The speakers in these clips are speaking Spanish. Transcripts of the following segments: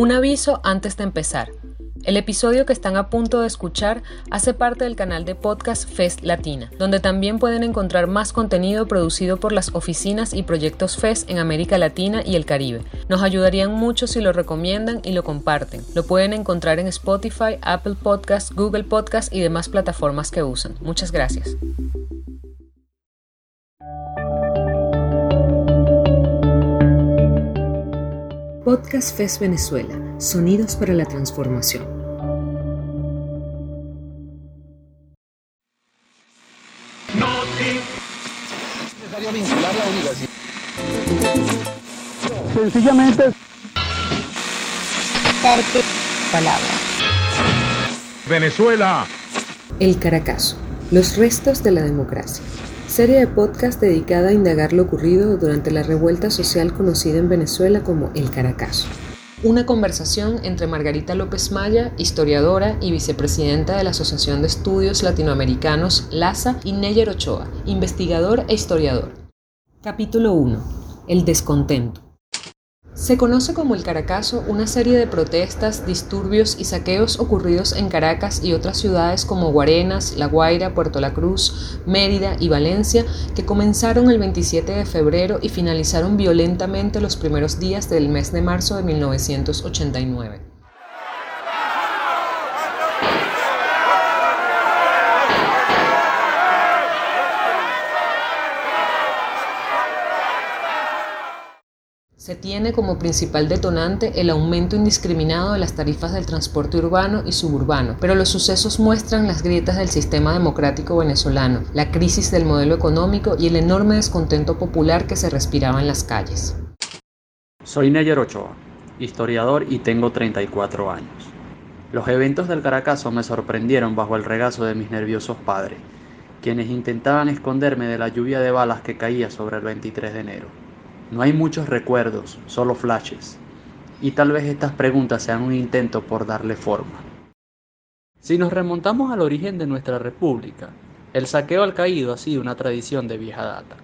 Un aviso antes de empezar. El episodio que están a punto de escuchar hace parte del canal de podcast Fest Latina, donde también pueden encontrar más contenido producido por las oficinas y proyectos Fest en América Latina y el Caribe. Nos ayudarían mucho si lo recomiendan y lo comparten. Lo pueden encontrar en Spotify, Apple Podcasts, Google Podcasts y demás plataformas que usan. Muchas gracias. Podcast FES Venezuela, Sonidos para la Transformación. Sencillamente. Palabra. Venezuela. El Caracazo, los restos de la democracia serie de podcast dedicada a indagar lo ocurrido durante la revuelta social conocida en Venezuela como el Caracazo. Una conversación entre Margarita López Maya, historiadora y vicepresidenta de la Asociación de Estudios Latinoamericanos, LASA, y Neyer Ochoa, investigador e historiador. Capítulo 1. El descontento. Se conoce como el Caracazo una serie de protestas, disturbios y saqueos ocurridos en Caracas y otras ciudades como Guarenas, La Guaira, Puerto La Cruz, Mérida y Valencia, que comenzaron el 27 de febrero y finalizaron violentamente los primeros días del mes de marzo de 1989. Se tiene como principal detonante el aumento indiscriminado de las tarifas del transporte urbano y suburbano, pero los sucesos muestran las grietas del sistema democrático venezolano, la crisis del modelo económico y el enorme descontento popular que se respiraba en las calles. Soy Neyer Ochoa, historiador y tengo 34 años. Los eventos del Caracazo me sorprendieron bajo el regazo de mis nerviosos padres, quienes intentaban esconderme de la lluvia de balas que caía sobre el 23 de enero. No hay muchos recuerdos, solo flashes. Y tal vez estas preguntas sean un intento por darle forma. Si nos remontamos al origen de nuestra república, el saqueo al caído ha sido una tradición de vieja data.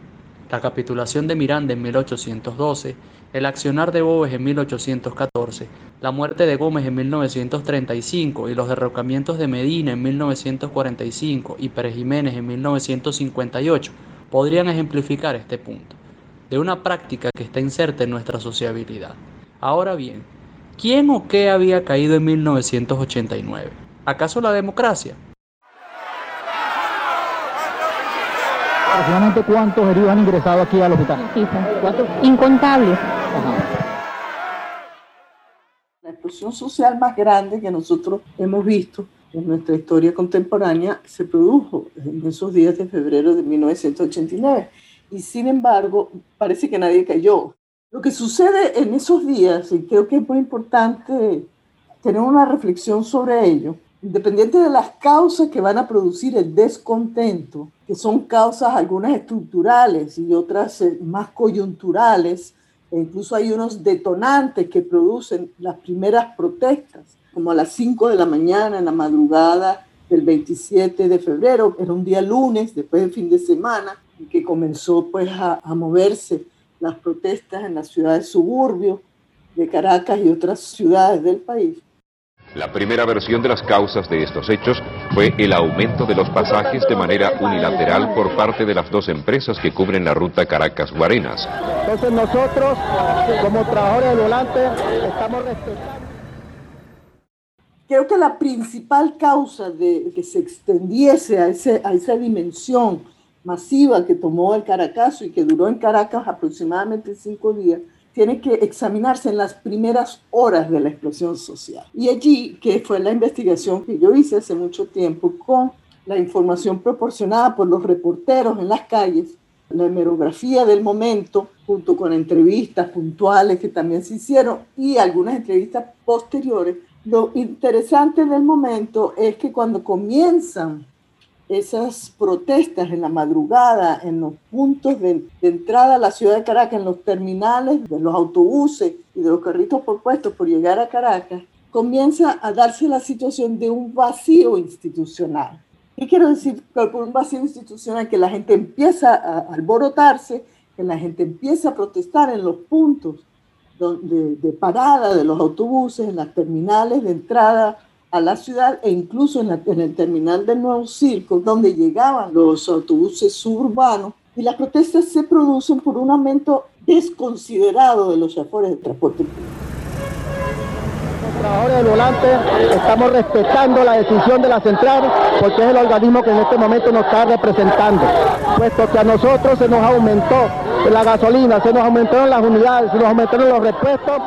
La capitulación de Miranda en 1812, el accionar de Boves en 1814, la muerte de Gómez en 1935 y los derrocamientos de Medina en 1945 y Pérez Jiménez en 1958 podrían ejemplificar este punto de una práctica que está inserta en nuestra sociabilidad. Ahora bien, ¿quién o qué había caído en 1989? ¿Acaso la democracia? Aproximadamente cuántos heridos han ingresado aquí al hospital. Incontables. La explosión social más grande que nosotros hemos visto en nuestra historia contemporánea se produjo en esos días de febrero de 1989 y sin embargo parece que nadie cayó. Lo que sucede en esos días, y creo que es muy importante tener una reflexión sobre ello, independiente de las causas que van a producir el descontento, que son causas algunas estructurales y otras eh, más coyunturales, e incluso hay unos detonantes que producen las primeras protestas, como a las 5 de la mañana, en la madrugada del 27 de febrero, era un día lunes, después del fin de semana, que comenzó pues a, a moverse las protestas en las ciudades suburbios de Caracas y otras ciudades del país. La primera versión de las causas de estos hechos fue el aumento de los pasajes de manera unilateral por parte de las dos empresas que cubren la ruta Caracas-Guarenas. Entonces nosotros, como trabajadores del volante, estamos respetando. Creo que la principal causa de que se extendiese a, ese, a esa dimensión masiva que tomó el Caracazo y que duró en Caracas aproximadamente cinco días, tiene que examinarse en las primeras horas de la explosión social. Y allí, que fue la investigación que yo hice hace mucho tiempo con la información proporcionada por los reporteros en las calles, la hemerografía del momento, junto con entrevistas puntuales que también se hicieron y algunas entrevistas posteriores, lo interesante del momento es que cuando comienzan esas protestas en la madrugada, en los puntos de, entrada a la ciudad de Caracas, en los terminales de los autobuses y de los carritos por puestos por llegar a Caracas, comienza a darse la situación de un vacío institucional. ¿Qué quiero decir por un vacío institucional? Que la gente empieza a alborotarse, que la gente empieza a protestar en los puntos de, parada de los autobuses, en las terminales de entrada a la ciudad e incluso en, en el terminal del Nuevo Circo, donde llegaban los autobuses suburbanos. Y las protestas se producen por un aumento desconsiderado de los choferes de transporte público trabajadores del volante estamos respetando la decisión de la central porque es el organismo que en este momento nos está representando, puesto que a nosotros se nos aumentó la gasolina, se nos aumentaron las unidades, se nos aumentaron los repuestos.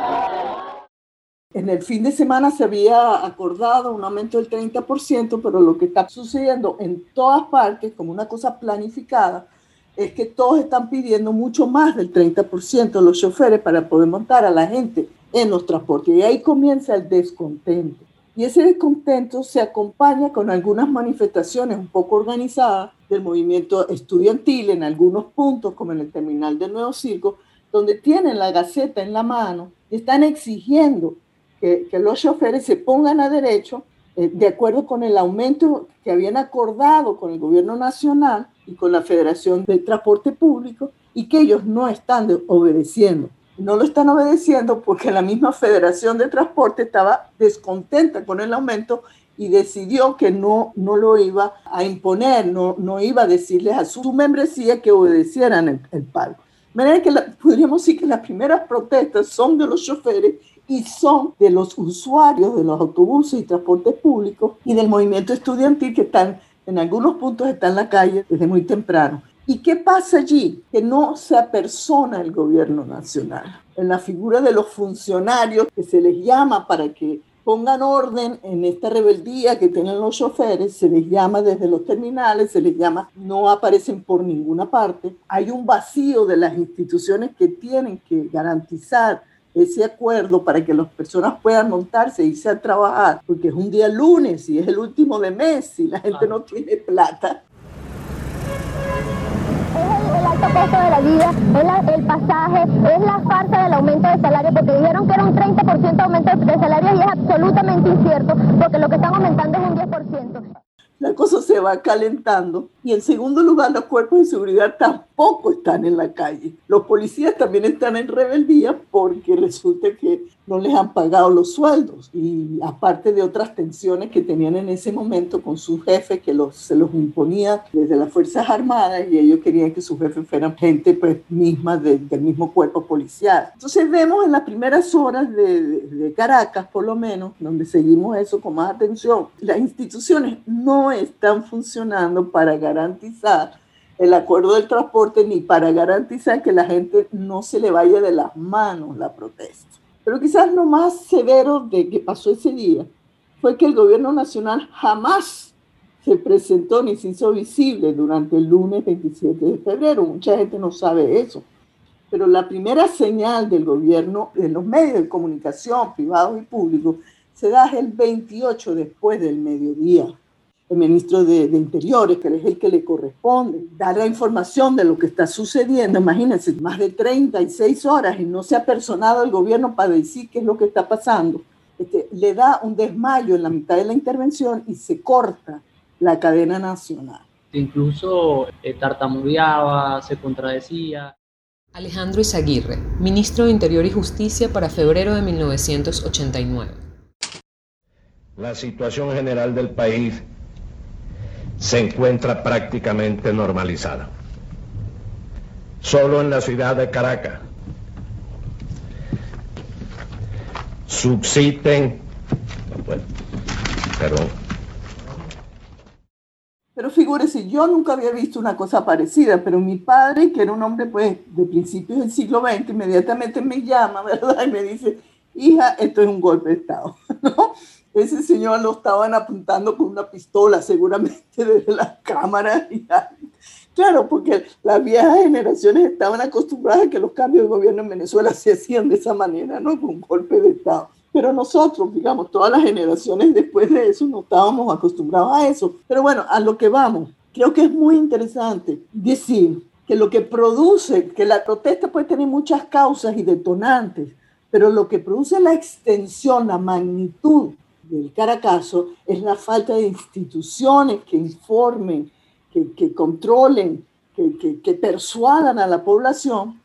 En el fin de semana se había acordado un aumento del 30%, pero lo que está sucediendo en todas partes, como una cosa planificada, es que todos están pidiendo mucho más del 30% los choferes para poder montar a la gente en los transportes. Y ahí comienza el descontento. Y ese descontento se acompaña con algunas manifestaciones un poco organizadas del movimiento estudiantil en algunos puntos, como en el terminal del Nuevo Circo, donde tienen la gaceta en la mano y están exigiendo que, que los choferes se pongan a derecho eh, de acuerdo con el aumento que habían acordado con el gobierno nacional y con la Federación de Transporte Público y que ellos no están obedeciendo no lo están obedeciendo porque la misma Federación de Transporte estaba descontenta con el aumento y decidió que no, no lo iba a imponer, no, no iba a decirles a su membresía que obedecieran el, el pago. De manera que podríamos decir que las primeras protestas son de los choferes y son de los usuarios de los autobuses y transportes públicos y del movimiento estudiantil que están en algunos puntos están en la calle desde muy temprano. ¿Y qué pasa allí? Que no se apersona el gobierno nacional. En la figura de los funcionarios que se les llama para que pongan orden en esta rebeldía que tienen los choferes, se les llama desde los terminales, se les llama, no aparecen por ninguna parte. Hay un vacío de las instituciones que tienen que garantizar ese acuerdo para que las personas puedan montarse e irse a trabajar, porque es un día lunes y es el último de mes y la gente no tiene plata. Costo de la vida, es el pasaje, es la farsa del aumento de salario, porque dijeron que era un 30% aumento de salario y es absolutamente incierto, porque lo que están aumentando es un 10% la cosa se va calentando. Y en segundo lugar, los cuerpos de seguridad tampoco están en la calle. Los policías también están en rebeldía porque resulta que no les han pagado los sueldos. Y aparte de otras tensiones que tenían en ese momento con su jefe, que los, se los imponía desde las Fuerzas Armadas y ellos querían que sus jefes fueran gente pues misma del mismo cuerpo policial. Entonces vemos en las primeras horas de, de, de Caracas, por lo menos, donde seguimos eso con más atención, las instituciones no están funcionando para garantizar el acuerdo del transporte ni para garantizar que la gente no se le vaya de las manos la protesta. Pero quizás lo más severo de que pasó ese día fue que el gobierno nacional jamás se presentó ni se hizo visible durante el lunes 27 de febrero. Mucha gente no sabe eso. Pero la primera señal del gobierno en los medios de comunicación privados y públicos se da el 28 después del mediodía el ministro de, Interiores, que es el que le corresponde, dar la información de lo que está sucediendo. Imagínense, más de 36 horas y no se ha personado el gobierno para decir qué es lo que está pasando. Este, le da un desmayo en la mitad de la intervención y se corta la cadena nacional. Incluso eh, tartamudeaba, se contradecía. Alejandro Izaguirre, ministro de Interior y Justicia para febrero de 1989. La situación general del país se encuentra prácticamente normalizada. Solo en la ciudad de Caracas subsisten, perdón. Pero figúrese, yo nunca había visto una cosa parecida, pero mi padre, que era un hombre pues de principios del siglo XX, inmediatamente me llama, ¿verdad? Y me dice, hija, esto es un golpe de Estado, ¿no? Ese señor lo estaban apuntando con una pistola, seguramente desde la cámara. Claro, porque las viejas generaciones estaban acostumbradas a que los cambios de gobierno en Venezuela se hacían de esa manera, ¿no? Con un golpe de Estado. Pero nosotros, digamos, todas las generaciones después de eso no estábamos acostumbrados a eso. Pero bueno, a lo que vamos, creo que es muy interesante decir que lo que produce, que la protesta puede tener muchas causas y detonantes, pero lo que produce la extensión, la magnitud del Caracazo es la falta de instituciones que informen, que, controlen, que, que, persuadan a la población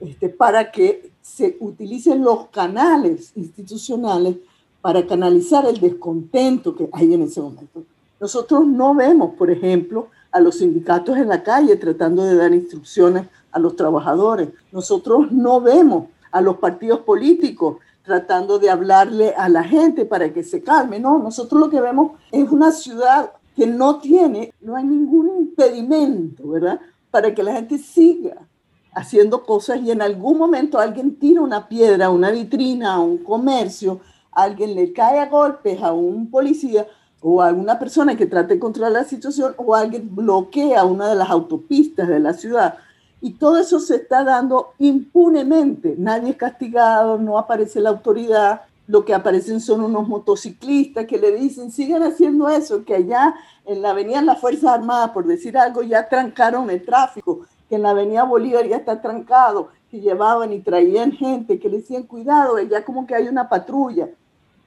este, para que se utilicen los canales institucionales para canalizar el descontento que hay en ese momento. Nosotros no vemos, por ejemplo, a los sindicatos en la calle tratando de dar instrucciones a los trabajadores. Nosotros no vemos a los partidos políticos tratando de hablarle a la gente para que se calme. No, nosotros lo que vemos es una ciudad que no tiene, no hay ningún impedimento, ¿verdad? Para que la gente siga haciendo cosas y en algún momento alguien tira una piedra a una vitrina, a un comercio, alguien le cae a golpes a un policía o a alguna persona que trate de controlar la situación o alguien bloquea una de las autopistas de la ciudad. Y todo eso se está dando impunemente. Nadie es castigado, no aparece la autoridad. Lo que aparecen son unos motociclistas que le dicen, sigan haciendo eso, que allá en la avenida Las Fuerzas Armadas, por decir algo, ya trancaron el tráfico, que en la avenida Bolívar ya está trancado, que llevaban y traían gente, que le decían, cuidado, ya como que hay una patrulla.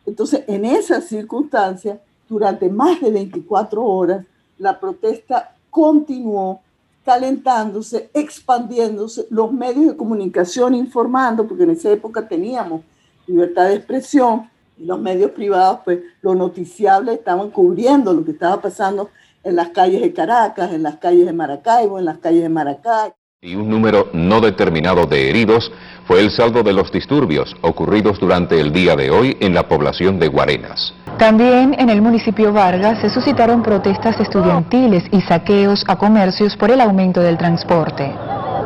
Entonces, en esas circunstancias, durante más de 24 horas, la protesta continuó calentándose, expandiéndose, los medios de comunicación informando, porque en esa época teníamos libertad de expresión, y los medios privados, pues los noticiables estaban cubriendo lo que estaba pasando en las calles de Caracas, en las calles de Maracaibo, en las calles de Maracay. Y un número no determinado de heridos fue el saldo de los disturbios ocurridos durante el día de hoy en la población de Guarenas. También en el municipio Vargas se suscitaron protestas estudiantiles y saqueos a comercios por el aumento del transporte.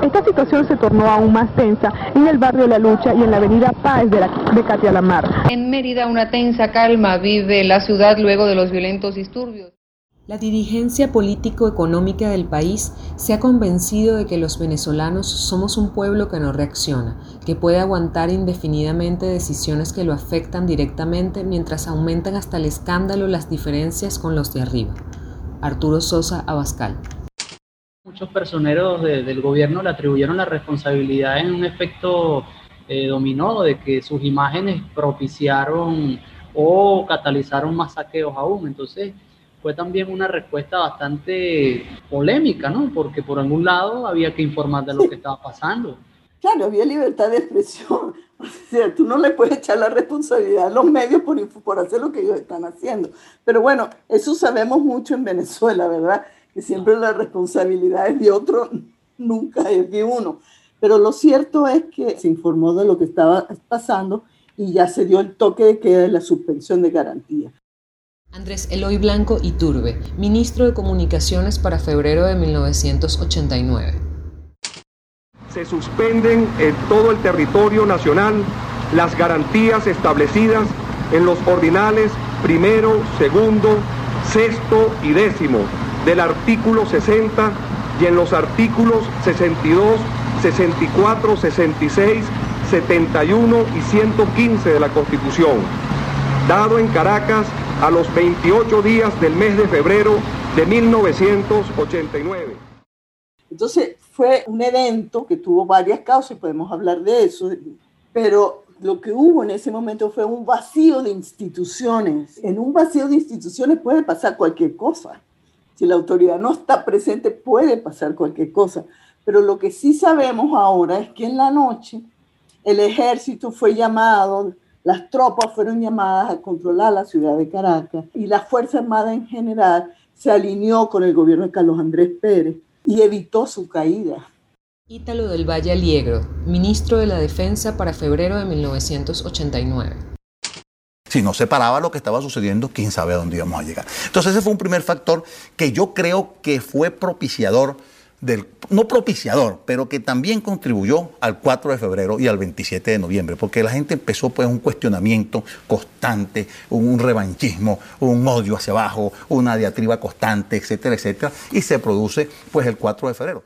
Esta situación se tornó aún más tensa en el barrio La Lucha y en la avenida Páez de, la, de Catialamar. En Mérida una tensa calma vive la ciudad luego de los violentos disturbios. La dirigencia político-económica del país se ha convencido de que los venezolanos somos un pueblo que no reacciona, que puede aguantar indefinidamente decisiones que lo afectan directamente mientras aumentan hasta el escándalo las diferencias con los de arriba. Arturo Sosa Abascal. Muchos personeros de, del gobierno le atribuyeron la responsabilidad en un efecto eh, dominó de que sus imágenes propiciaron o catalizaron más saqueos aún. Entonces, fue también una respuesta bastante polémica, ¿no? Porque por algún lado había que informar de lo que estaba pasando. Claro, había libertad de expresión. O sea, tú no le puedes echar la responsabilidad a los medios por, por hacer lo que ellos están haciendo. Pero bueno, eso sabemos mucho en Venezuela, ¿verdad? Que siempre la responsabilidad es de otro, nunca es de uno. Pero lo cierto es que se informó de lo que estaba pasando y ya se dio el toque de queda de la suspensión de garantía. Andrés Eloy Blanco Iturbe, ministro de Comunicaciones para febrero de 1989. Se suspenden en todo el territorio nacional las garantías establecidas en los ordinales primero, segundo, sexto y décimo del artículo 60 y en los artículos 62, 64, 66, 71 y 115 de la Constitución, dado en Caracas a los 28 días del mes de febrero de 1989. Entonces fue un evento que tuvo varias causas, podemos hablar de eso, pero lo que hubo en ese momento fue un vacío de instituciones. En un vacío de instituciones puede pasar cualquier cosa. Si la autoridad no está presente, puede pasar cualquier cosa. Pero lo que sí sabemos ahora es que en la noche el ejército fue llamado, las tropas fueron llamadas a controlar la ciudad de Caracas y la Fuerza Armada en general se alineó con el gobierno de Carlos Andrés Pérez y evitó su caída. Ítalo del Valle Aliegro, ministro de la Defensa para febrero de 1989. Si no se paraba lo que estaba sucediendo, quién sabe a dónde íbamos a llegar. Entonces ese fue un primer factor que yo creo que fue propiciador del, no propiciador, pero que también contribuyó al 4 de febrero y al 27 de noviembre, porque la gente empezó pues un cuestionamiento constante, un revanchismo, un odio hacia abajo, una diatriba constante, etcétera, etcétera, y se produce pues el 4 de febrero.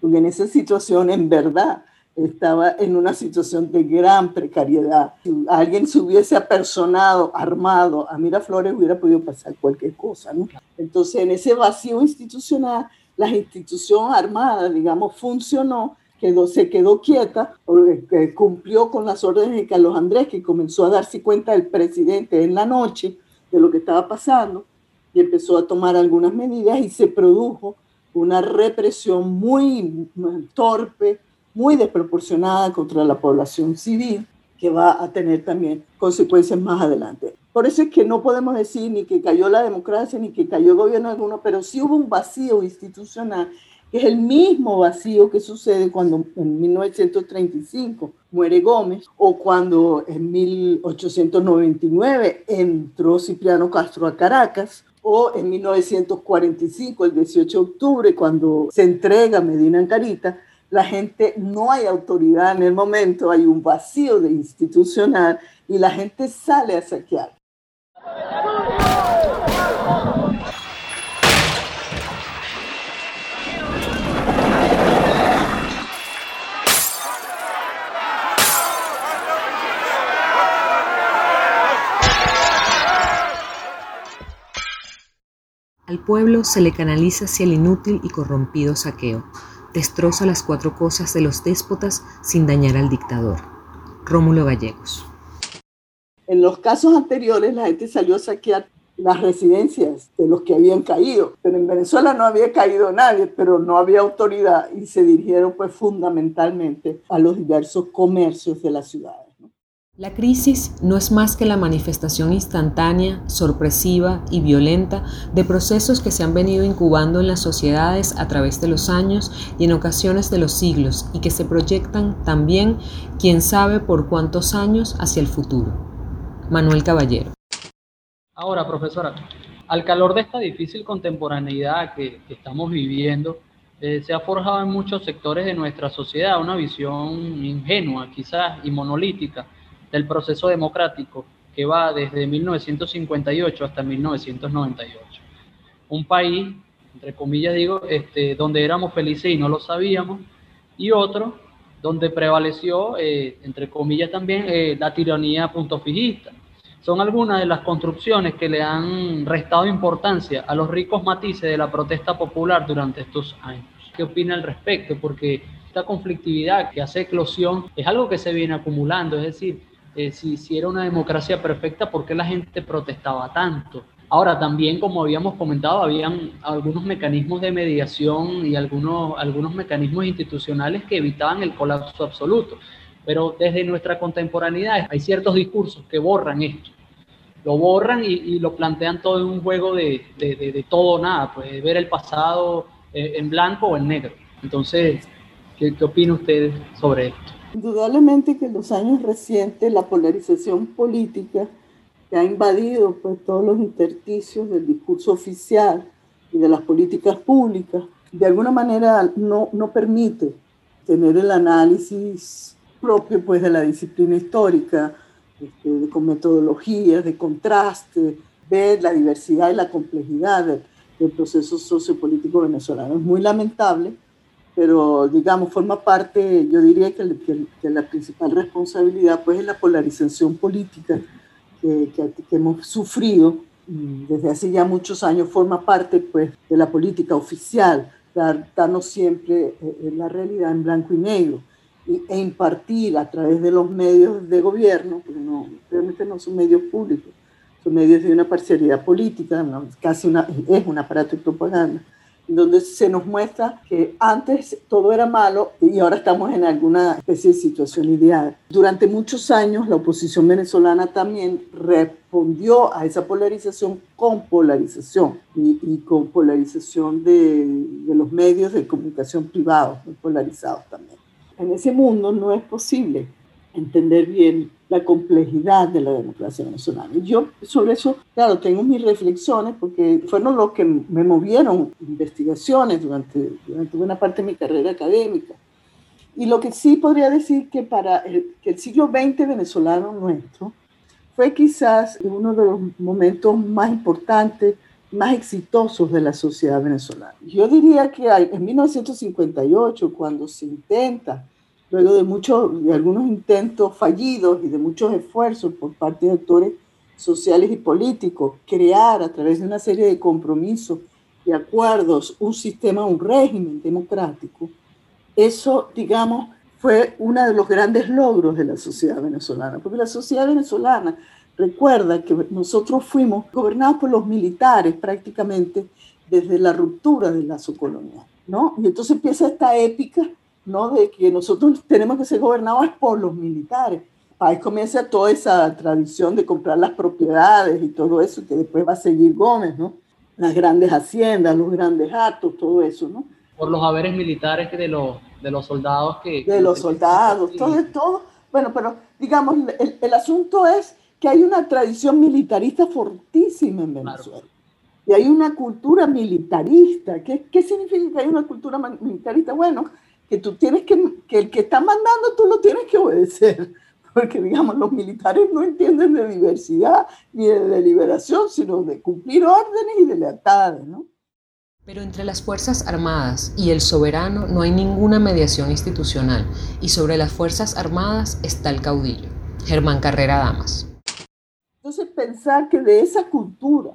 Porque en esa situación, en verdad, estaba en una situación de gran precariedad. Si alguien se hubiese apersonado, armado a Miraflores, hubiera podido pasar cualquier cosa, ¿no? Entonces, en ese vacío institucional, la institución armada, digamos, funcionó, quedó, se quedó quieta, porque cumplió con las órdenes de Carlos Andrés, que comenzó a darse cuenta del presidente en la noche de lo que estaba pasando y empezó a tomar algunas medidas y se produjo una represión muy torpe, muy desproporcionada contra la población civil que va a tener también consecuencias más adelante. Por eso es que no podemos decir ni que cayó la democracia ni que cayó el gobierno alguno, pero sí hubo un vacío institucional que es el mismo vacío que sucede cuando en 1935 muere Gómez o cuando en 1899 entró Cipriano Castro a Caracas o en 1945, el 18 de octubre, cuando se entrega Medina en Carita, la gente no hay autoridad en el momento, hay un vacío de institucional y la gente sale a saquear. Al pueblo se le canaliza hacia el inútil y corrompido saqueo. Destroza las cuatro cosas de los déspotas sin dañar al dictador. Rómulo Gallegos. En los casos anteriores la gente salió a saquear las residencias de los que habían caído, pero en Venezuela no había caído nadie, pero no había autoridad y se dirigieron pues fundamentalmente a los diversos comercios de la ciudad. La crisis no es más que la manifestación instantánea, sorpresiva y violenta de procesos que se han venido incubando en las sociedades a través de los años y en ocasiones de los siglos y que se proyectan también, quién sabe por cuántos años, hacia el futuro. Manuel Caballero. Ahora, profesora, al calor de esta difícil contemporaneidad que, estamos viviendo, eh, se ha forjado en muchos sectores de nuestra sociedad una visión ingenua, quizás, y monolítica del proceso democrático que va desde 1958 hasta 1998. Un país, entre comillas digo, este, donde éramos felices y no lo sabíamos, y otro donde prevaleció, eh, entre comillas también, eh, la tiranía punto fijista. Son algunas de las construcciones que le han restado importancia a los ricos matices de la protesta popular durante estos años. ¿Qué opina al respecto? Porque esta conflictividad que hace eclosión es algo que se viene acumulando, es decir, eh, si, si, era una democracia perfecta, ¿por qué la gente protestaba tanto? Ahora, también, como habíamos comentado, habían algunos mecanismos de mediación y algunos, algunos mecanismos institucionales que evitaban el colapso absoluto. Pero desde nuestra contemporaneidad hay ciertos discursos que borran esto. Lo borran y, lo plantean todo en un juego de, de, de, todo o nada, pues ver el pasado eh, en blanco o en negro. Entonces, ¿qué, qué opina usted sobre esto? Indudablemente que en los años recientes la polarización política que ha invadido pues, todos los intersticios del discurso oficial y de las políticas públicas, de alguna manera no, no permite tener el análisis propio pues, de la disciplina histórica, este, con metodologías de contraste, ver la diversidad y la complejidad del, del proceso sociopolítico venezolano. Es muy lamentable pero digamos, forma parte, yo diría que, la principal responsabilidad pues es la polarización política que, que, hemos sufrido mm, desde hace ya muchos años, forma parte pues de la política oficial, dar, darnos siempre eh, la realidad en blanco y negro e impartir a través de los medios de gobierno, porque no, realmente no son medios públicos, son medios de una parcialidad política, casi una, es un aparato de propaganda, donde se nos muestra que antes todo era malo y ahora estamos en alguna especie de situación ideal. Durante muchos años la oposición venezolana también respondió a esa polarización con polarización y, con polarización de, de, los medios de comunicación privados, polarizados también. En ese mundo no es posible entender bien la complejidad de la democracia venezolana. Yo sobre eso, claro, tengo mis reflexiones porque fueron los que me movieron investigaciones durante, durante buena parte de mi carrera académica. Y lo que sí podría decir que para el, que el siglo XX venezolano nuestro fue quizás uno de los momentos más importantes, más exitosos de la sociedad venezolana. Yo diría que en 1958, cuando se intenta luego de, muchos, de algunos intentos fallidos y de muchos esfuerzos por parte de actores sociales y políticos, crear a través de una serie de compromisos y acuerdos un sistema, un régimen democrático, eso, digamos, fue uno de los grandes logros de la sociedad venezolana, porque la sociedad venezolana recuerda que nosotros fuimos gobernados por los militares prácticamente desde la ruptura del lazo colonial, ¿no? Y entonces empieza esta épica ¿no? de que nosotros tenemos que ser gobernados por los militares. Ahí comienza toda esa tradición de comprar las propiedades y todo eso, que después va a seguir Gómez, ¿no? Las grandes haciendas, los grandes actos, todo eso, ¿no? Por los haberes militares de los, de los soldados que... De los soldados, todo, todo. Bueno, pero digamos, el, el asunto es que hay una tradición militarista fortísima en Venezuela. Y hay una cultura militarista. ¿Qué, ¿Qué, significa que hay una cultura militarista? Bueno, que tú tienes que, que el que está mandando tú lo tienes que obedecer. Porque, digamos, los militares no entienden de diversidad ni de deliberación, sino de cumplir órdenes y de lealtades, ¿no? Pero entre las Fuerzas Armadas y el soberano no hay ninguna mediación institucional y sobre las Fuerzas Armadas está el caudillo, Germán Carrera Damas. Entonces pensar que de esa cultura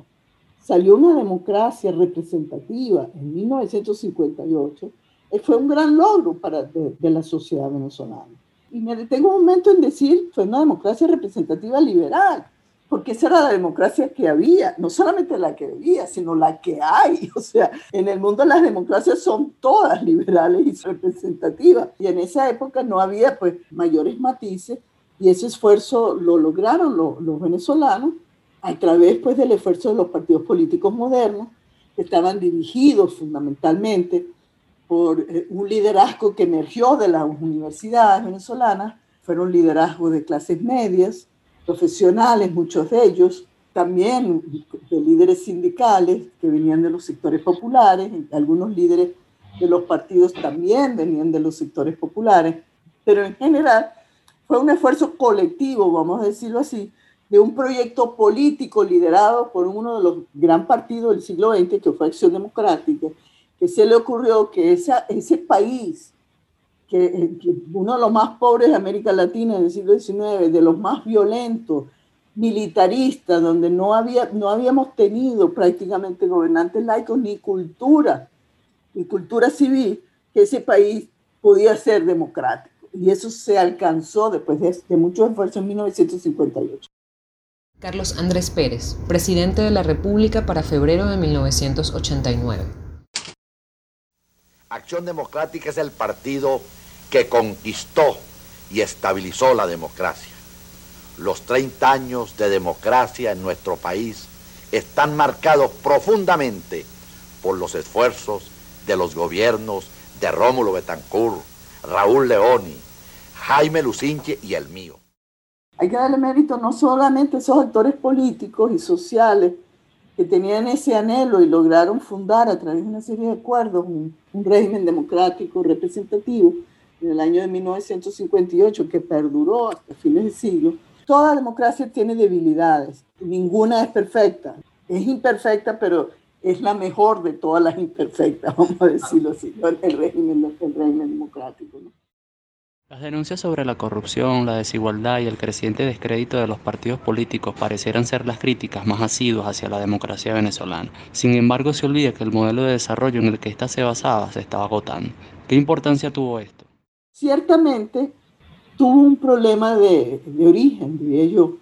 salió una democracia representativa en 1958 eh, fue un gran logro para de, la sociedad venezolana. Y me detengo un momento en decir, fue una democracia representativa liberal, porque esa era la democracia que había, no solamente la que había, sino la que hay. O sea, en el mundo las democracias son todas liberales y representativas. Y en esa época no había pues mayores matices y ese esfuerzo lo lograron los, venezolanos a través pues, del esfuerzo de los partidos políticos modernos, que estaban dirigidos fundamentalmente por eh, un liderazgo que emergió de las universidades venezolanas, fueron liderazgos de clases medias, profesionales, muchos de ellos, también de líderes sindicales que venían de los sectores populares, algunos líderes de los partidos también venían de los sectores populares, pero en general fue un esfuerzo colectivo, vamos a decirlo así, de un proyecto político liderado por uno de los gran partidos del siglo XX, que fue Acción Democrática, que se le ocurrió que ese país, que, uno de los más pobres de América Latina en el siglo XIX, de los más violentos, militaristas, donde no, había, no habíamos tenido prácticamente gobernantes laicos ni cultura, ni cultura civil, que ese país podía ser democrático y eso se alcanzó después de, de mucho esfuerzo en 1958. Carlos Andrés Pérez, presidente de la República para febrero de 1989. Acción Democrática es el partido que conquistó y estabilizó la democracia. Los 30 años de democracia en nuestro país están marcados profundamente por los esfuerzos de los gobiernos de Rómulo Betancourt, Raúl Leoni, Jaime Lucinche y el mío. Hay que darle mérito no solamente a esos actores políticos y sociales que tenían ese anhelo y lograron fundar a través de una serie de acuerdos un, régimen democrático representativo en el año de 1958 que perduró hasta fines de siglo. Toda democracia tiene debilidades, ninguna es perfecta. Es imperfecta, pero es la mejor de todas las imperfectas, vamos a decirlo así, el régimen, el régimen democrático. ¿no? Las denuncias sobre la corrupción, la desigualdad y el creciente descrédito de los partidos políticos parecieran ser las críticas más asiduas hacia la democracia venezolana. Sin embargo, se olvida que el modelo de desarrollo en el que ésta se basaba se estaba agotando. ¿Qué importancia tuvo esto? Ciertamente tuvo un problema de, origen, diría yo,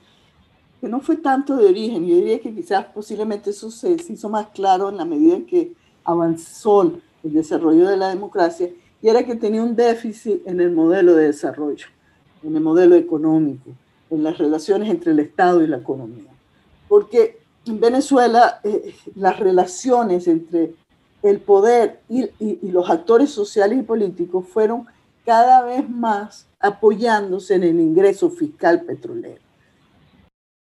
que no fue tanto de origen, yo diría que quizás posiblemente eso se hizo más claro en la medida en que avanzó el desarrollo de la democracia y era que tenía un déficit en el modelo de desarrollo, en el modelo económico, en las relaciones entre el Estado y la economía. Porque en Venezuela eh, las relaciones entre el poder y, los actores sociales y políticos fueron cada vez más apoyándose en el ingreso fiscal petrolero.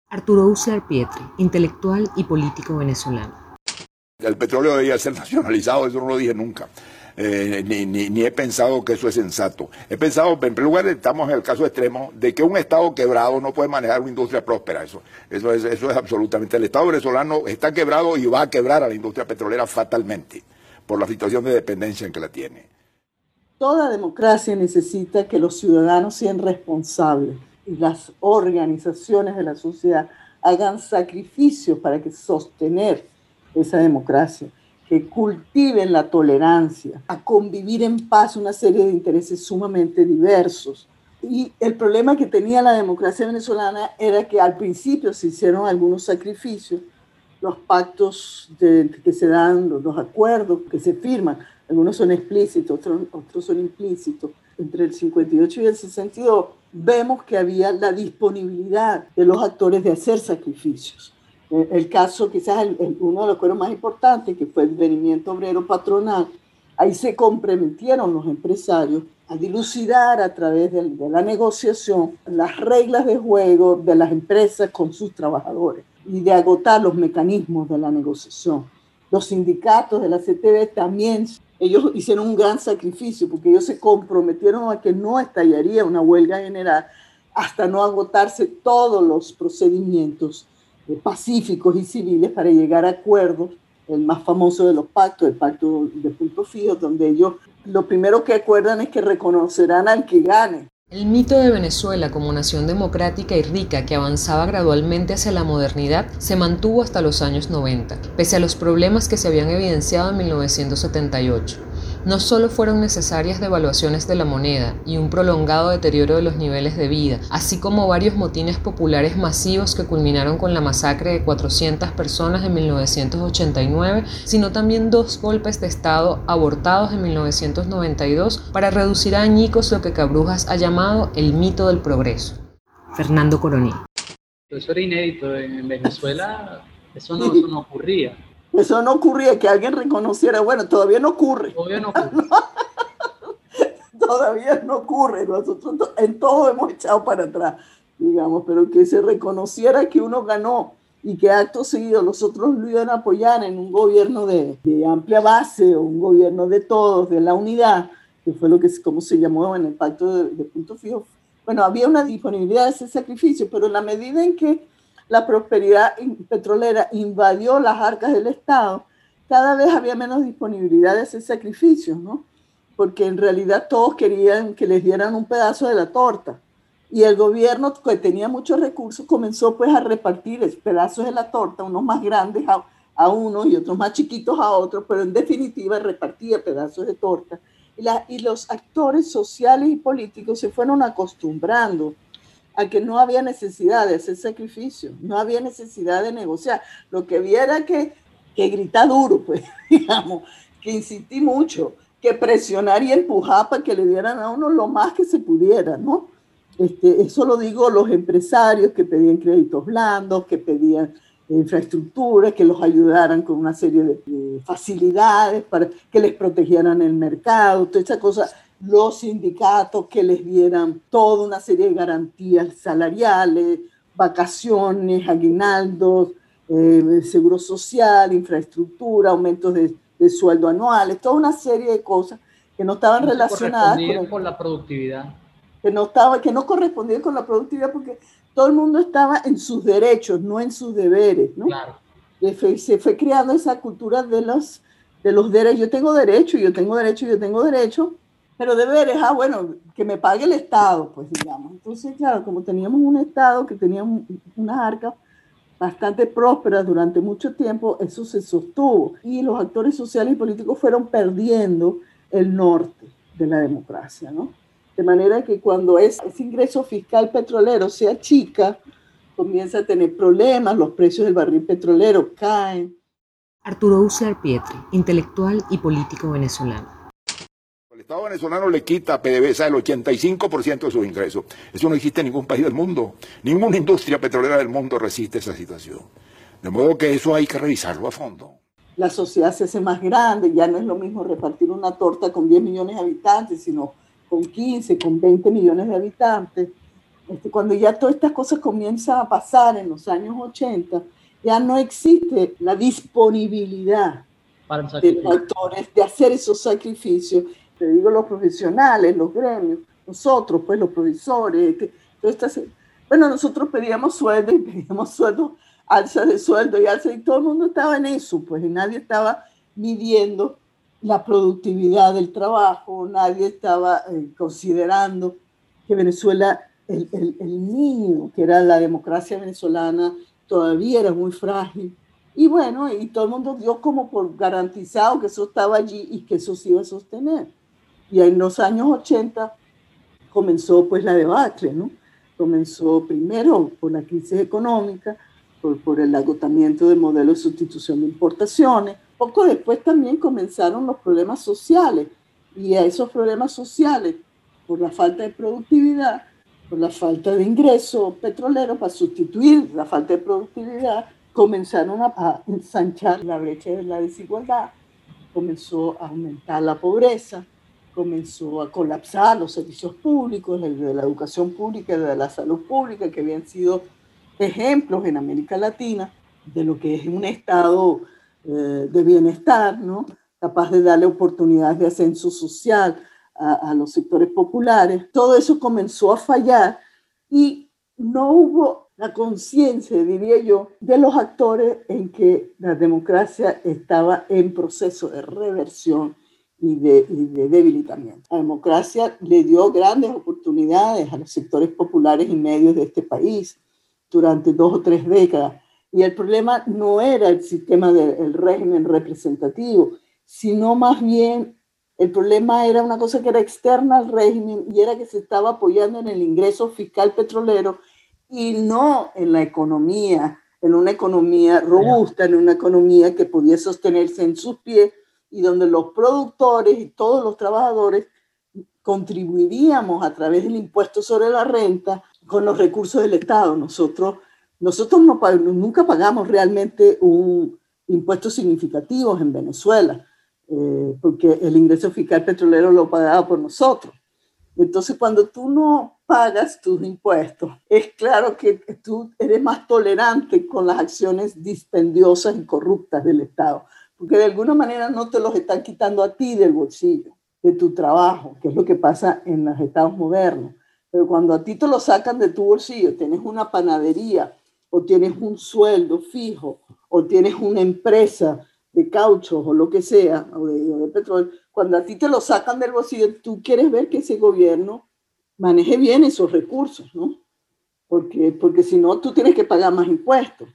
Arturo Uslar Pietri, intelectual y político venezolano. El petróleo debía ser nacionalizado, eso no lo dije nunca. Eh, ni, he pensado que eso es sensato. He pensado, en primer lugar, estamos en el caso extremo de que un Estado quebrado no puede manejar una industria próspera. Eso, eso, es, eso es absolutamente. El Estado venezolano está quebrado y va a quebrar a la industria petrolera fatalmente por la situación de dependencia en que la tiene. Toda democracia necesita que los ciudadanos sean responsables y las organizaciones de la sociedad hagan sacrificios para que sostener esa democracia que cultiven la tolerancia, a convivir en paz una serie de intereses sumamente diversos. Y el problema que tenía la democracia venezolana era que al principio se hicieron algunos sacrificios, los pactos que se dan, los, acuerdos que se firman, algunos son explícitos, otros, otros son implícitos, entre el 58 y el 62, vemos que había la disponibilidad de los actores de hacer sacrificios. El, caso, quizás el, uno de los cueros más importantes, que fue el venimiento obrero patronal, ahí se comprometieron los empresarios a dilucidar a través de, de, la negociación las reglas de juego de las empresas con sus trabajadores y de agotar los mecanismos de la negociación. Los sindicatos de la CTV también ellos hicieron un gran sacrificio porque ellos se comprometieron a que no estallaría una huelga general hasta no agotarse todos los procedimientos eh, pacíficos y civiles para llegar a acuerdos, el más famoso de los pactos, el pacto de puntos fijos, donde ellos lo primero que acuerdan es que reconocerán al que gane. El mito de Venezuela como nación democrática y rica que avanzaba gradualmente hacia la modernidad se mantuvo hasta los años 90, pese a los problemas que se habían evidenciado en 1978 no solo fueron necesarias devaluaciones de la moneda y un prolongado deterioro de los niveles de vida, así como varios motines populares masivos que culminaron con la masacre de 400 personas en 1989, sino también dos golpes de Estado abortados en 1992 para reducir a añicos lo que Cabrujas ha llamado el mito del progreso. Fernando Coronel. Eso era inédito en Venezuela, eso no, eso no ocurría. Eso no ocurría, que alguien reconociera, bueno, todavía no ocurre. Todavía no ocurre. todavía no ocurre. Nosotros en todo hemos echado para atrás, digamos, pero que se reconociera que uno ganó y que acto seguido los otros lo iban a apoyar en un gobierno de, amplia base o un gobierno de todos, de la unidad, que fue lo que como se llamó en el pacto de, de punto fijo. Bueno, había una disponibilidad de ese sacrificio, pero en la medida en que la prosperidad petrolera invadió las arcas del Estado, cada vez había menos disponibilidad de ese sacrificio, ¿no? Porque en realidad todos querían que les dieran un pedazo de la torta. Y el gobierno, que tenía muchos recursos, comenzó pues a repartir pedazos de la torta, unos más grandes a, a unos y otros más chiquitos a otros, pero en definitiva repartía pedazos de torta. Y los actores sociales y políticos se fueron acostumbrando a que no había necesidad de hacer sacrificio, no había necesidad de negociar. Lo que había era que, que gritar duro, pues, digamos, que insistí mucho, que presionar y empujar para que le dieran a uno lo más que se pudiera, ¿no? Este, eso lo digo los empresarios que pedían créditos blandos, que pedían infraestructura, que los ayudaran con una serie de, de facilidades para que les protegieran el mercado, toda esa cosa los sindicatos que les dieran toda una serie de garantías salariales, vacaciones, aguinaldos, eh, seguro social, infraestructura, aumentos de, sueldo anuales, toda una serie de cosas que no estaban relacionadas con, la productividad. Que no, estaba, que no correspondían con la productividad porque todo el mundo estaba en sus derechos, no en sus deberes. ¿no? Claro. Se fue creando esa cultura de los, de los derechos. Yo tengo derecho, yo tengo derecho, yo tengo derecho pero deberes, ah, bueno, que me pague el Estado, pues digamos. Entonces, claro, como teníamos un Estado que tenía unas arcas bastante prósperas durante mucho tiempo, eso se sostuvo y los actores sociales y políticos fueron perdiendo el norte de la democracia, ¿no? De manera que cuando ese ingreso fiscal petrolero se achica, comienza a tener problemas, los precios del barril petrolero caen. Arturo Uslar Pietri, intelectual y político venezolano. Estado venezolano le quita a PDVSA el 85% de sus ingresos. Eso no existe en ningún país del mundo. Ninguna industria petrolera del mundo resiste esa situación. De modo que eso hay que revisarlo a fondo. La sociedad se hace más grande, ya no es lo mismo repartir una torta con 10 millones de habitantes, sino con 15, con 20 millones de habitantes. Este, cuando ya todas estas cosas comienzan a pasar en los años 80, ya no existe la disponibilidad de los actores de hacer esos sacrificios te digo los profesionales, los gremios, nosotros, pues los profesores, que, bueno, nosotros pedíamos sueldo y pedíamos sueldo, alza de sueldo y alza, y todo el mundo estaba en eso, pues, y nadie estaba midiendo la productividad del trabajo, nadie estaba eh, considerando que Venezuela, el, el, el niño que era la democracia venezolana, todavía era muy frágil. Y bueno, y todo el mundo dio como por garantizado que eso estaba allí y que eso se iba a sostener. Y en los años 80 comenzó pues la debacle, ¿no? Comenzó primero por la crisis económica, por, por el agotamiento del modelo de sustitución de importaciones, Poco después también comenzaron los problemas sociales y a esos problemas sociales, por la falta de productividad, por la falta de ingresos petroleros para sustituir la falta de productividad, comenzaron a, ensanchar la brecha de la desigualdad, comenzó a aumentar la pobreza, comenzó a colapsar los servicios públicos, el de la educación pública, el de la salud pública, que habían sido ejemplos en América Latina de lo que es un estado eh, de bienestar, ¿no? capaz de darle oportunidades de ascenso social a, a los sectores populares. Todo eso comenzó a fallar y no hubo la conciencia, diría yo, de los actores en que la democracia estaba en proceso de reversión y de, y de, debilitamiento. La democracia le dio grandes oportunidades a los sectores populares y medios de este país durante dos o tres décadas. Y el problema no era el sistema del régimen representativo, sino más bien el problema era una cosa que era externa al régimen y era que se estaba apoyando en el ingreso fiscal petrolero y no en la economía, en una economía robusta, en una economía que pudiera sostenerse en sus pies y donde los productores y todos los trabajadores contribuiríamos a través del impuesto sobre la renta con los recursos del Estado. Nosotros, nosotros no, nunca pagamos realmente un impuesto significativo en Venezuela, eh, porque el ingreso fiscal petrolero lo pagaba por nosotros. Entonces, cuando tú no pagas tus impuestos, es claro que tú eres más tolerante con las acciones dispendiosas y corruptas del Estado, porque de alguna manera no te los están quitando a ti del bolsillo, de tu trabajo, que es lo que pasa en los estados modernos. Pero cuando a ti te lo sacan de tu bolsillo, tienes una panadería o tienes un sueldo fijo o tienes una empresa de caucho o lo que sea, o de, o de petróleo, cuando a ti te lo sacan del bolsillo, tú quieres ver que ese gobierno maneje bien esos recursos, ¿no? Porque, porque si no, tú tienes que pagar más impuestos.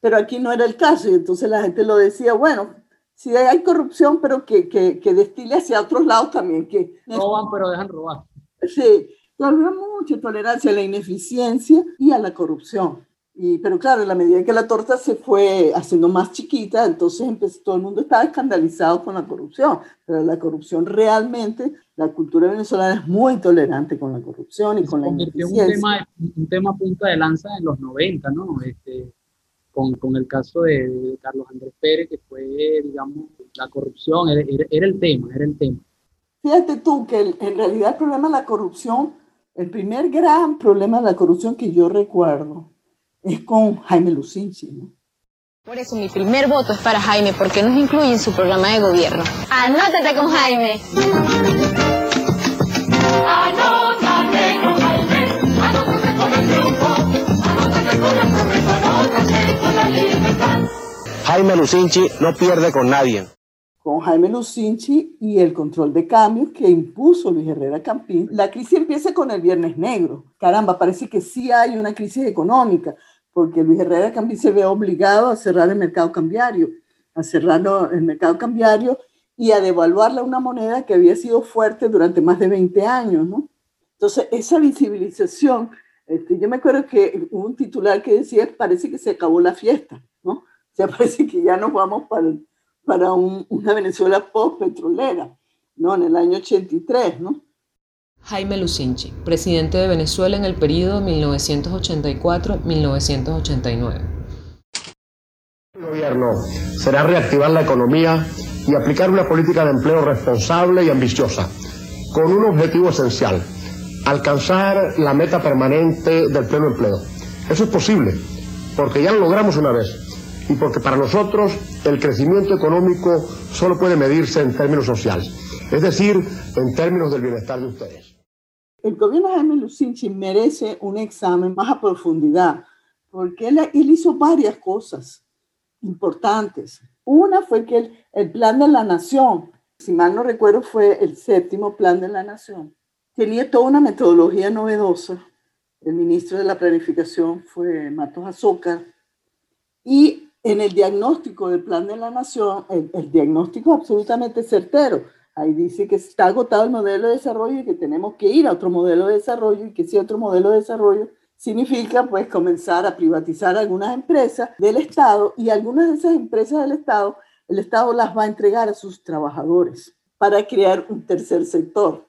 Pero aquí no era el caso y entonces la gente lo decía, bueno, si hay corrupción, pero que, que, que destile hacia otros lados también. Que, Roban, pero dejan robar. Sí, había mucha tolerancia a la ineficiencia y a la corrupción. Y, pero claro, en la medida en que la torta se fue haciendo más chiquita, entonces empezó, todo el mundo estaba escandalizado con la corrupción. Pero la corrupción realmente, la cultura venezolana es muy tolerante con la corrupción y se con la ineficiencia. un tema, un tema punta de lanza en los 90, ¿no? Este, con, con el caso de Carlos Andrés Pérez, que fue, digamos, la corrupción, era, era, era el tema, era el tema. Fíjate tú que el- en realidad el problema de la corrupción, el primer gran problema de la corrupción que yo recuerdo es con Jaime Lucinchi, ¿no? Por eso mi primer voto es para Jaime, porque nos incluye en su programa de gobierno. Anótate con Jaime. Anótate con Jaime, anótate con el grupo, anótate con el Jaime Lucinchi no pierde con nadie. con Jaime Lucinchi y el control de cambios que impuso Luis Herrera Campín. La crisis empieza con el Viernes Negro. Caramba, parece que sí hay una crisis económica, porque Luis Herrera Campín se ve obligado a cerrar el mercado cambiario, a cerrar el mercado cambiario y a devaluarla una moneda que había sido fuerte durante más de 20 años, ¿no? Entonces, esa visibilización, este, yo me acuerdo que hubo un titular que decía, parece que se acabó la fiesta, sea, parece que ya nos vamos para, el- para un- una Venezuela post-petrolera, ¿no? En el año 83, ¿no? Jaime Lucinchi, presidente de Venezuela en el periodo 1984-1989. El gobierno será reactivar la economía y aplicar una política de empleo responsable y ambiciosa, con un objetivo esencial, alcanzar la meta permanente del pleno empleo. Eso es posible, porque ya lo logramos una vez y porque para nosotros el crecimiento económico solo puede medirse en términos sociales, es decir, en términos del bienestar de ustedes. El gobierno de Jaime Lucinchi merece un examen más a profundidad, porque él, él hizo varias cosas importantes. Una fue que el, el plan de la nación, si mal no recuerdo, fue el séptimo plan de la nación. Tenía toda una metodología novedosa. El ministro de la planificación fue Matos Azócar. Y en el diagnóstico del plan de la nación, el, el diagnóstico es absolutamente certero. Ahí dice que está agotado el modelo de desarrollo y que tenemos que ir a otro modelo de desarrollo y que ese otro modelo de desarrollo significa pues comenzar a privatizar algunas empresas del Estado y algunas de esas empresas del Estado el Estado las va a entregar a sus trabajadores para crear un tercer sector.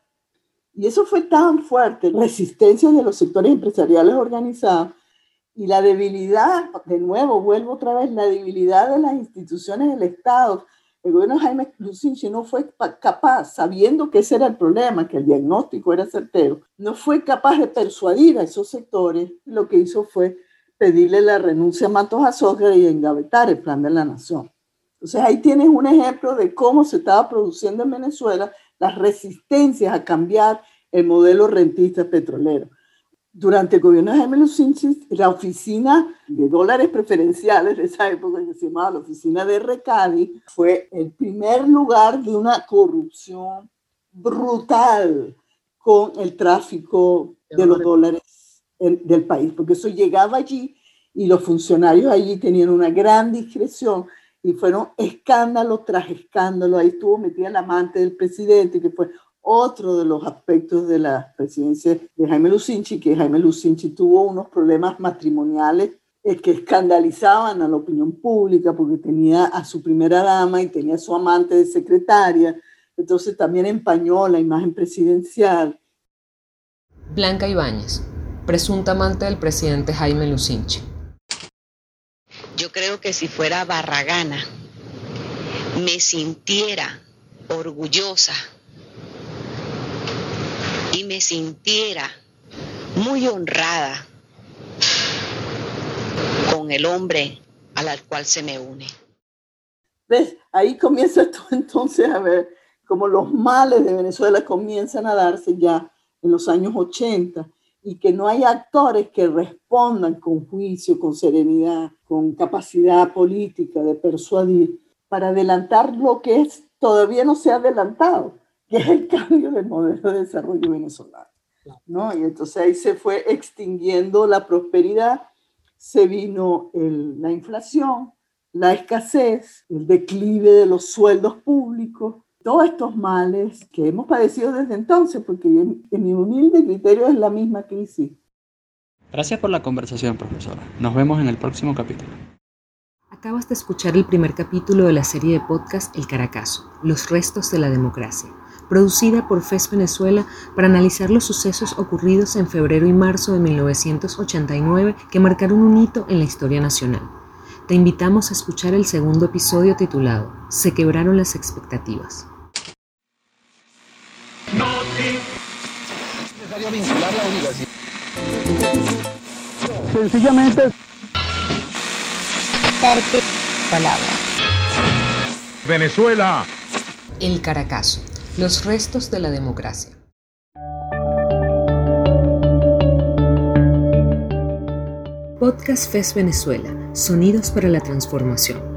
Y eso fue tan fuerte, resistencia de los sectores empresariales organizados y la debilidad, de nuevo, vuelvo otra vez, la debilidad de las instituciones del Estado. El gobierno Jaime Lucinchi no fue capaz, sabiendo que ese era el problema, que el diagnóstico era certero, no fue capaz de persuadir a esos sectores. Lo que hizo fue pedirle la renuncia a Matos Azócar y engavetar el plan de la nación. Entonces ahí tienes un ejemplo de cómo se estaba produciendo en Venezuela las resistencias a cambiar el modelo rentista petrolero. Durante el gobierno de Jaime Lucinchi, la oficina de dólares preferenciales de esa época, que se llamaba la oficina de Recadi, fue el primer lugar de una corrupción brutal con el tráfico de los dólares del país, porque eso llegaba allí y los funcionarios allí tenían una gran discreción y fueron escándalo tras escándalo. Ahí estuvo metida la amante del presidente, que fue otro de los aspectos de la presidencia de Jaime Lucinchi, que Jaime Lucinchi tuvo unos problemas matrimoniales eh, que escandalizaban a la opinión pública porque tenía a su primera dama y tenía a su amante de secretaria, entonces también empañó la imagen presidencial. Blanca Ibáñez, presunta amante del presidente Jaime Lucinchi. Yo creo que si fuera barragana, me sintiera orgullosa me sintiera muy honrada con el hombre al cual se me une. ¿Ves? Ahí comienza tú entonces a ver cómo los males de Venezuela comienzan a darse ya en los años 80 y que no hay actores que respondan con juicio, con serenidad, con capacidad política de persuadir para adelantar lo que es, todavía no se ha adelantado, que es el cambio del modelo de desarrollo venezolano. ¿no? Y entonces ahí se fue extinguiendo la prosperidad, se vino la inflación, la escasez, el declive de los sueldos públicos, todos estos males que hemos padecido desde entonces, porque en, mi humilde criterio es la misma crisis. Gracias por la conversación, profesora. Nos vemos en el próximo capítulo. Acabas de escuchar el primer capítulo de la serie de podcast El Caracazo, Los restos de la democracia, producida por FES Venezuela para analizar los sucesos ocurridos en febrero y marzo de 1989 que marcaron un hito en la historia nacional. Te invitamos a escuchar el segundo episodio titulado Se quebraron las expectativas. vincular la universidad. Sencillamente. Palabra. Venezuela. El Caracazo. Los restos de la democracia. Podcast FES Venezuela. Sonidos para la transformación.